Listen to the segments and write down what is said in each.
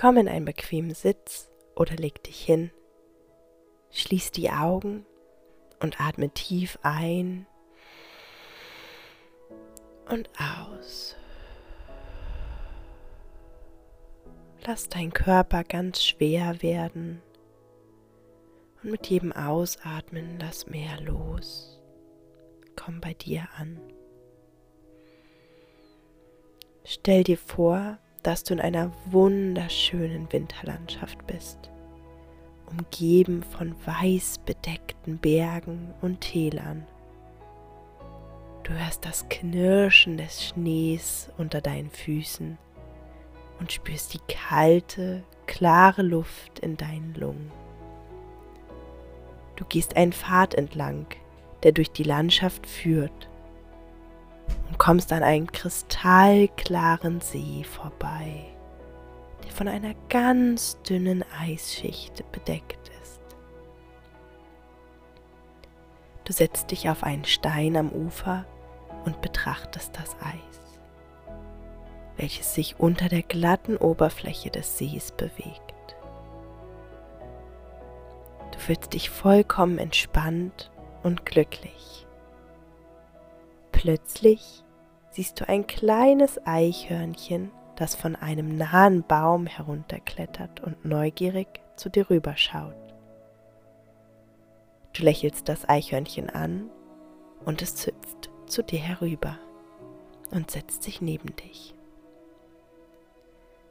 Komm in einen bequemen Sitz oder leg dich hin. Schließ die Augen und atme tief ein und aus. Lass deinen Körper ganz schwer werden und mit jedem Ausatmen lass mehr los. Komm bei dir an. Stell dir vor, dass du in einer wunderschönen Winterlandschaft bist, umgeben von weiß bedeckten Bergen und Tälern. Du hörst das Knirschen des Schnees unter deinen Füßen und spürst die kalte, klare Luft in deinen Lungen. Du gehst einen Pfad entlang, der durch die Landschaft führt kommst an einen kristallklaren See vorbei, der von einer ganz dünnen Eisschicht bedeckt ist. Du setzt dich auf einen Stein am Ufer und betrachtest das Eis, welches sich unter der glatten Oberfläche des Sees bewegt. Du fühlst dich vollkommen entspannt und glücklich. Plötzlich siehst du ein kleines Eichhörnchen, das von einem nahen Baum herunterklettert und neugierig zu dir rüberschaut. Du lächelst das Eichhörnchen an und es züpft zu dir herüber und setzt sich neben dich.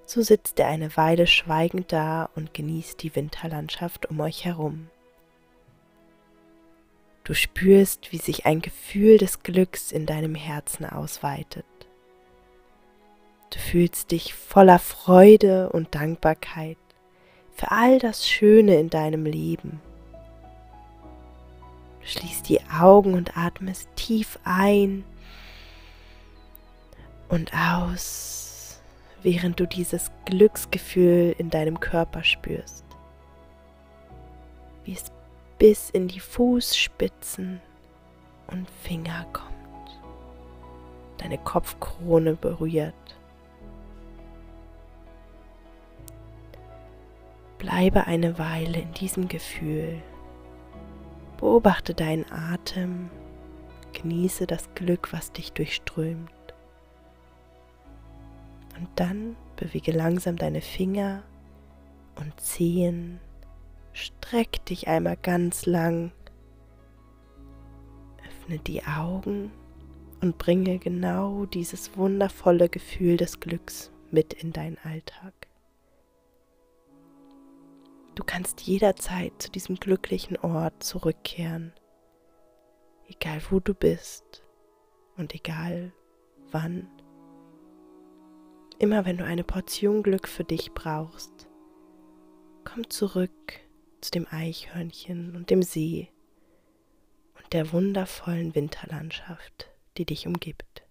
So sitzt er eine Weile schweigend da und genießt die Winterlandschaft um euch herum. Du spürst, wie sich ein Gefühl des Glücks in deinem Herzen ausweitet. Du fühlst dich voller Freude und Dankbarkeit für all das Schöne in deinem Leben. Du schließt die Augen und atmest tief ein und aus, während du dieses Glücksgefühl in deinem Körper spürst, wie es bis in die Fußspitzen und Finger kommt, deine Kopfkrone berührt. Bleibe eine Weile in diesem Gefühl. Beobachte deinen Atem, genieße das Glück, was dich durchströmt. Und dann bewege langsam deine Finger und Zehen Streck dich einmal ganz lang. Öffne die Augen und bringe genau dieses wundervolle Gefühl des Glücks mit in deinen Alltag. Du kannst jederzeit zu diesem glücklichen Ort zurückkehren, egal wo du bist und egal wann. Immer wenn du eine Portion Glück für dich brauchst, komm zurück zu dem Eichhörnchen und dem See und der wundervollen Winterlandschaft, die dich umgibt.